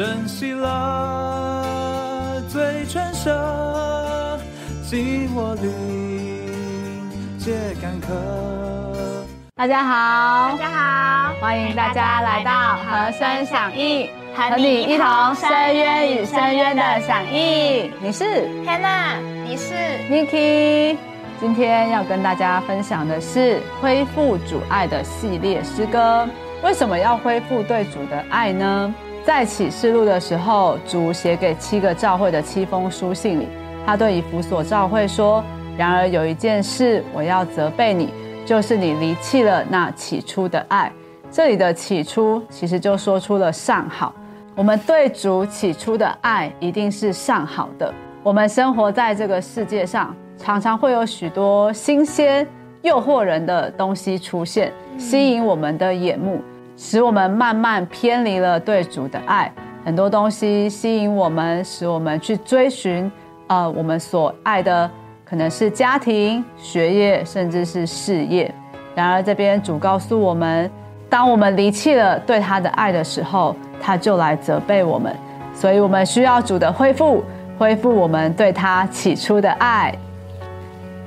珍惜了最纯澈，尽我灵解干渴。大家好，大家好，欢迎大家来到和声响应，和你一同深渊与深渊的响应。你是 Hannah，你是 Niki。今天要跟大家分享的是恢复主爱的系列诗歌。为什么要恢复对主的爱呢？在启示录的时候，主写给七个教会的七封书信里，他对以弗所教会说：“然而有一件事，我要责备你，就是你离弃了那起初的爱。”这里的起初，其实就说出了上好。我们对主起初的爱，一定是上好的。我们生活在这个世界上，常常会有许多新鲜、诱惑人的东西出现，吸引我们的眼目。使我们慢慢偏离了对主的爱，很多东西吸引我们，使我们去追寻，呃，我们所爱的可能是家庭、学业，甚至是事业。然而这边主告诉我们，当我们离弃了对他的爱的时候，他就来责备我们，所以我们需要主的恢复，恢复我们对他起初的爱。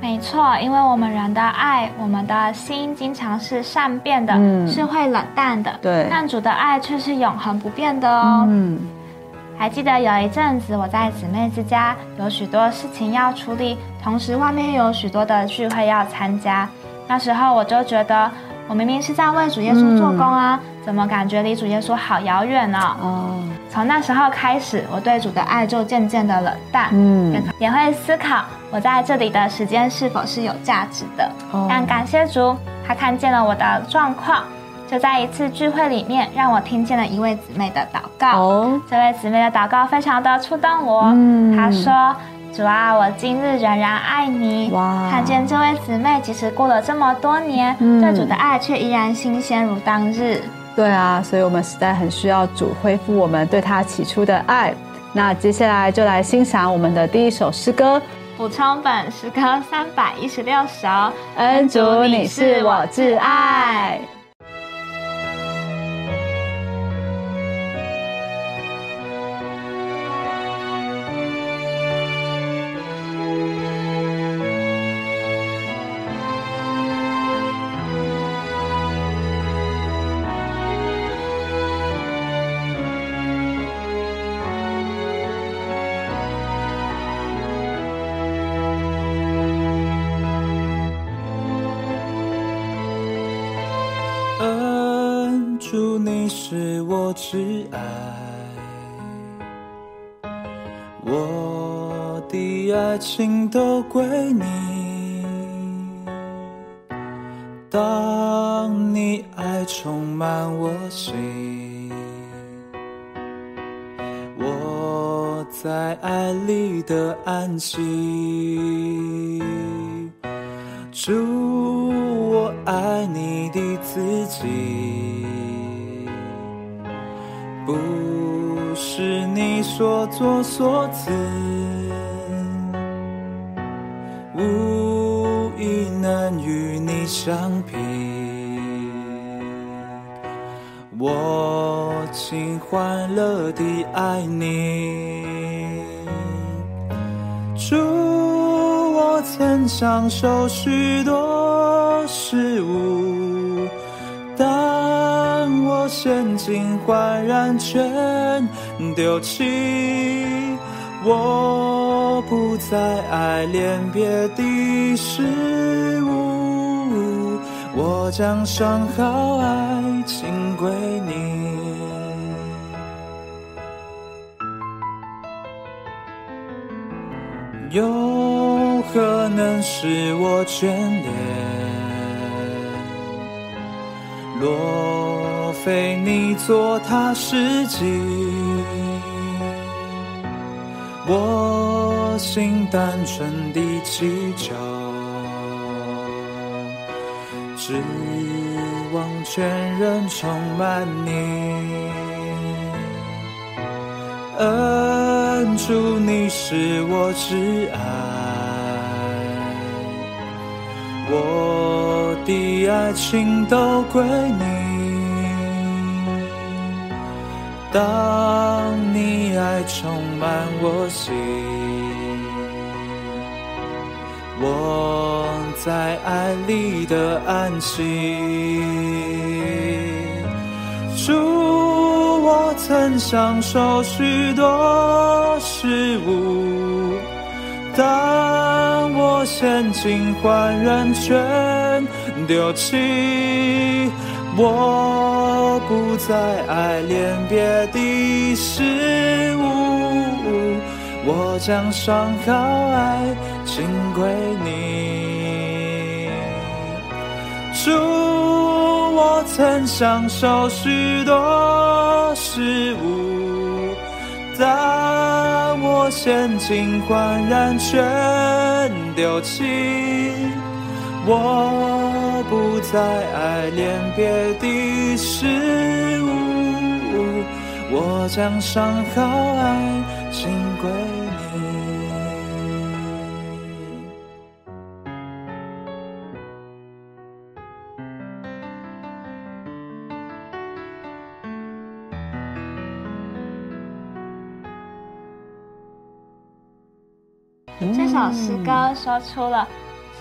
没错，因为我们人的爱，我们的心经常是善变的，是会冷淡的。对，但主的爱却是永恒不变的哦。嗯，还记得有一阵子我在姊妹之家，有许多事情要处理，同时外面又有许多的聚会要参加。那时候我就觉得，我明明是在为主耶稣做工啊，怎么感觉离主耶稣好遥远呢？哦，从那时候开始，我对主的爱就渐渐的冷淡。嗯，也会思考。我在这里的时间是否是有价值的？但感谢主，他看见了我的状况，就在一次聚会里面，让我听见了一位姊妹的祷告。哦，这位姊妹的祷告非常的触动我。嗯，她说：“主啊，我今日仍然爱你。”哇，看见这位姊妹，即使过了这么多年，对主的爱却依然新鲜如当日。对啊，所以我们实在很需要主恢复我们对他起初的爱。那接下来就来欣赏我们的第一首诗歌。补充本诗歌三百一十六首，恩主你是我挚爱。我的爱情都归你。当你爱充满我心，我在爱里的安静。所作所辞，无意能与你相比。我尽欢乐地爱你，祝我曾享受许多事物。我现尽焕然全丢弃，我不再爱恋别的事物，我将伤好爱情归你。有何能使我眷恋？若非你做他实际，我心单纯的祈求，只望全人充满你。恩主，你是我挚爱，我的爱情都归你。当你爱充满我心，我在爱里的安息。主，我曾享受许多事物，当我陷尽欢然全丢弃。我不再爱恋别的事物，我将上好爱尽归你。主，我曾享受许多事物，但我陷尽欢然全丢弃。我不再爱恋别的事物，我将伤好爱尽归你。这首诗歌说出了。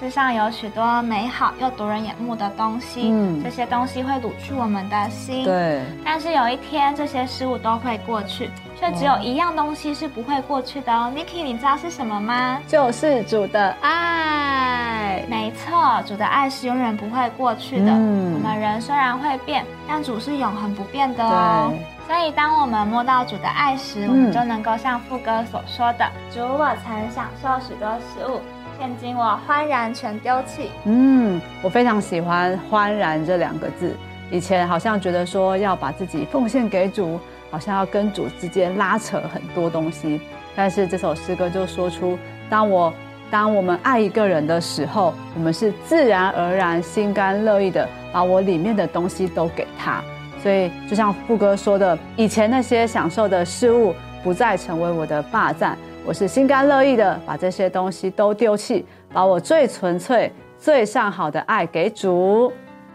世上有许多美好又夺人眼目的东西，嗯，这些东西会掳去我们的心，对。但是有一天，这些事物都会过去，却只有一样东西是不会过去的哦。Niki，你知道是什么吗？就是主的爱。没错，主的爱是永远不会过去的。嗯，我们人虽然会变，但主是永恒不变的哦。所以，当我们摸到主的爱时，我们就能够像副歌所说的：“主，我曾享受许多食物。”现今我欢然全丢弃。嗯，我非常喜欢“欢然”这两个字。以前好像觉得说要把自己奉献给主，好像要跟主之间拉扯很多东西。但是这首诗歌就说出，当我当我们爱一个人的时候，我们是自然而然、心甘乐意的把我里面的东西都给他。所以就像副歌说的，以前那些享受的事物不再成为我的霸占。我是心甘乐意的把这些东西都丢弃，把我最纯粹、最上好的爱给主。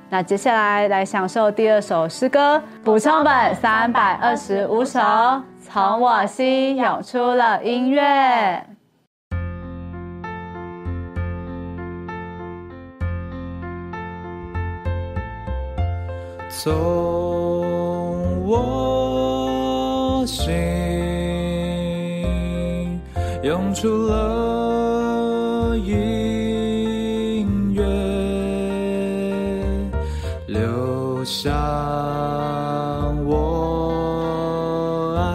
那接下来来享受第二首诗歌，补充本三百二十五首，从我心涌出了音乐。从我心。涌出了音乐，留下我爱，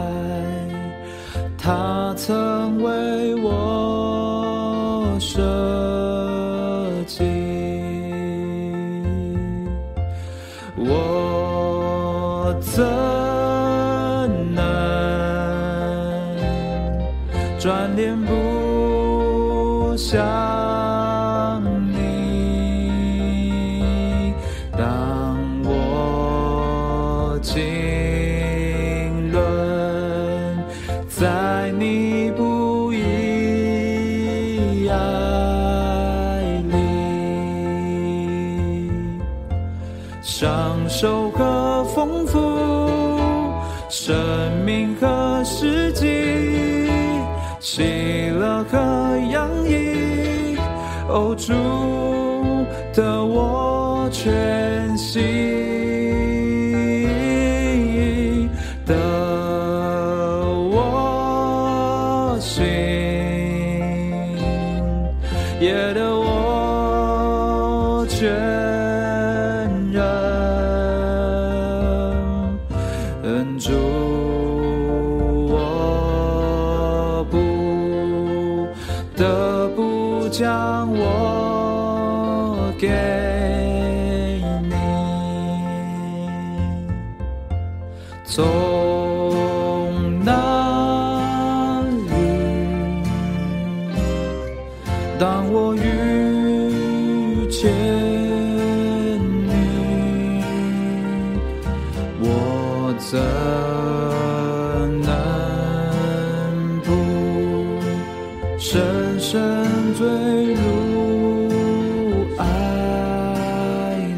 他曾为我设计，我怎？转念不想你，当我经纶在你不移爱里，享受和丰富，生命和世纪。喜乐和洋溢，哦，主的我全心的我心，也的我全人，主。将我给你，走坠入爱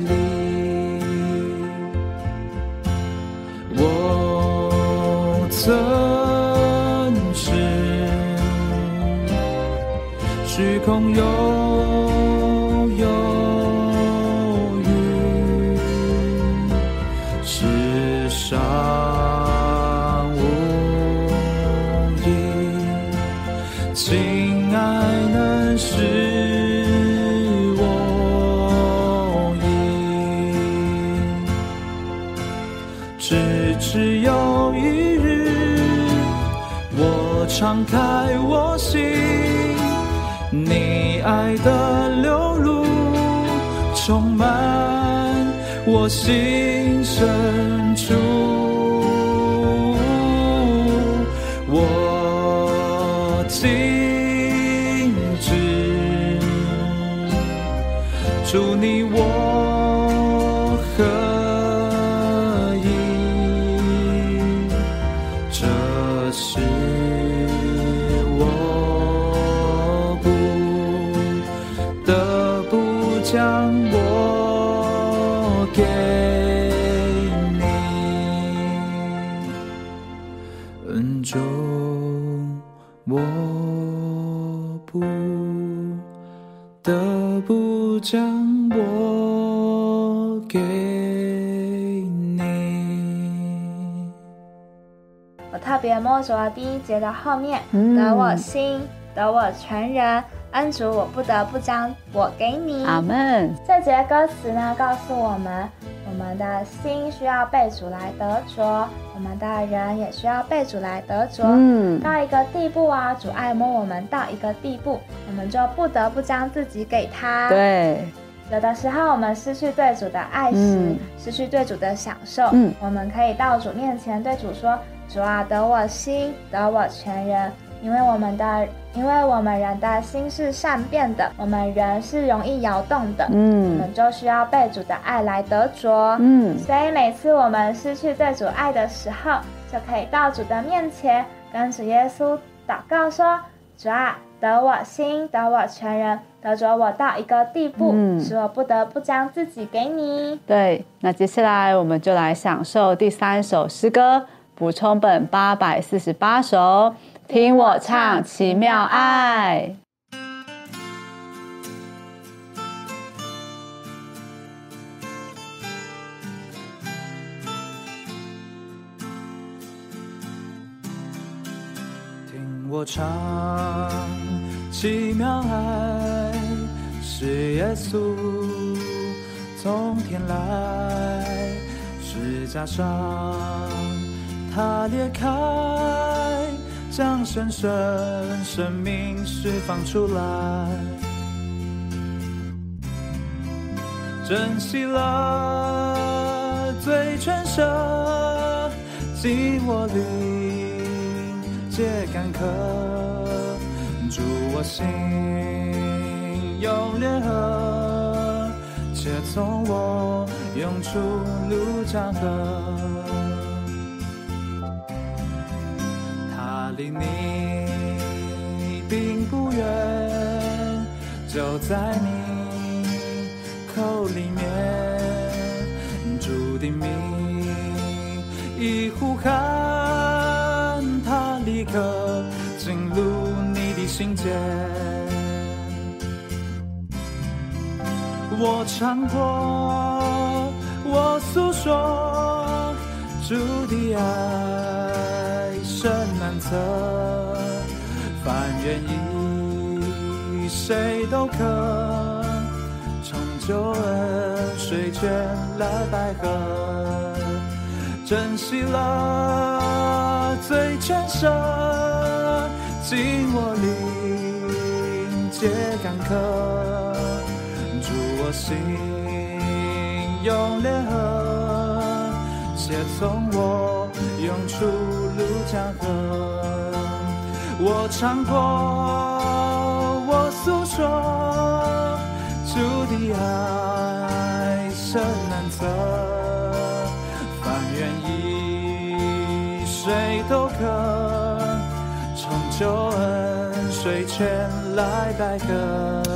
里，我曾是，虚空悠悠余，世上无垠，情爱是我赢，直至有一日，我敞开我心，你爱的流露充满我心深处，我祝你我合一，这是我不得不将我给你，恩重我不得不将我给你。我特别摸着了第一节的后面，嗯得我心，得我全人，恩主，我不得不将我给你。阿门。这节歌词呢，告诉我们，我们的心需要被主来得着，我们的人也需要被主来得着。嗯，到一个地步啊，主爱摸我们到一个地步，我们就不得不将自己给他。，对，有的时候我们失去对主的爱时，嗯失去对主的享受，嗯我们可以到主面前对主说：“主啊，得我心，得我全人。”因为我们的，因为我们人的心是善变的，我们人是容易摇动的，嗯我嗯们就需要被主的爱来得着。嗯，所以每次我们失去对主爱的时候，就可以到主的面前，跟主耶稣祷告说：“主啊，得我心，得我全人，得着我到一个地步，嗯使我不得不将自己给你。对。那接下来我们就来享受第三首诗歌，补充本八百四十八首，听我唱奇妙爱。听我唱奇妙爱，是耶稣从天来，十架上他裂开，将神圣生命释放出来，珍惜了最全舍，尽我灵解干渴，祝我心用烈河，且从我涌出路江河。离你并不远，就在你口里面，注定命一呼喊，他立刻进入你的心间。我唱过，我诉说，主的爱难测，凡愿意，谁都可。从救恩水泉来百合，珍惜了最全舍，尽我灵解干渴，祝我心用烈河，且从我涌出江河。我唱过，我诉说，主的爱深难测，凡愿意，谁都可，从救恩水泉来代歌。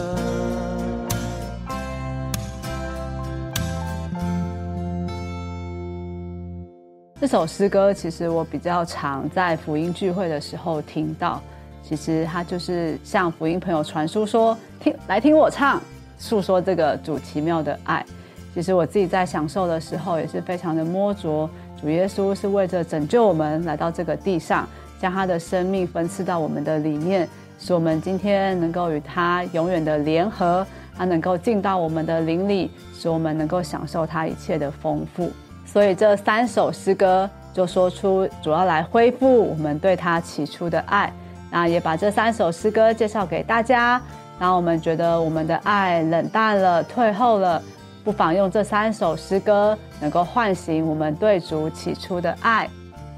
这首诗歌其实我比较常在福音聚会的时候听到，其实它就是向福音朋友传输说，听来听我唱，诉说这个主奇妙的爱。其实我自己在享受的时候，也是非常的摸着主耶稣是为着拯救我们来到这个地上，将他的生命分赐到我们的里面，使我们今天能够与他永远的联合，他能够进到我们的灵里，使我们能够享受他一切的丰富。所以这三首诗歌就说出主要来恢复我们对他起初的爱，那也把这三首诗歌介绍给大家。那我们觉得我们的爱冷淡了、退后了，不妨用这三首诗歌能够唤醒我们对主起初的爱。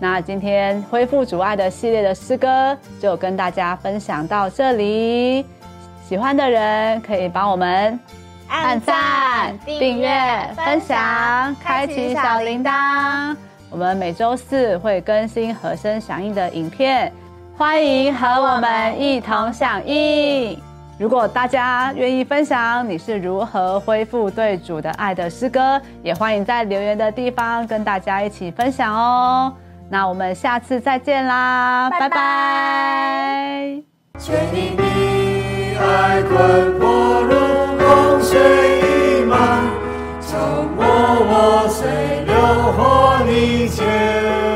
那今天恢复主爱的系列的诗歌就跟大家分享到这里，喜欢的人可以帮我们。按赞、订阅、分享、开启小铃铛。我们每周四会更新和声响应的影片，欢迎和我们一同响应。如果大家愿意分享你是如何恢复对主的爱的诗歌，也欢迎在留言的地方跟大家一起分享哦。那我们下次再见啦，拜拜。全因你爱风随意马，愁莫我随，留我你前。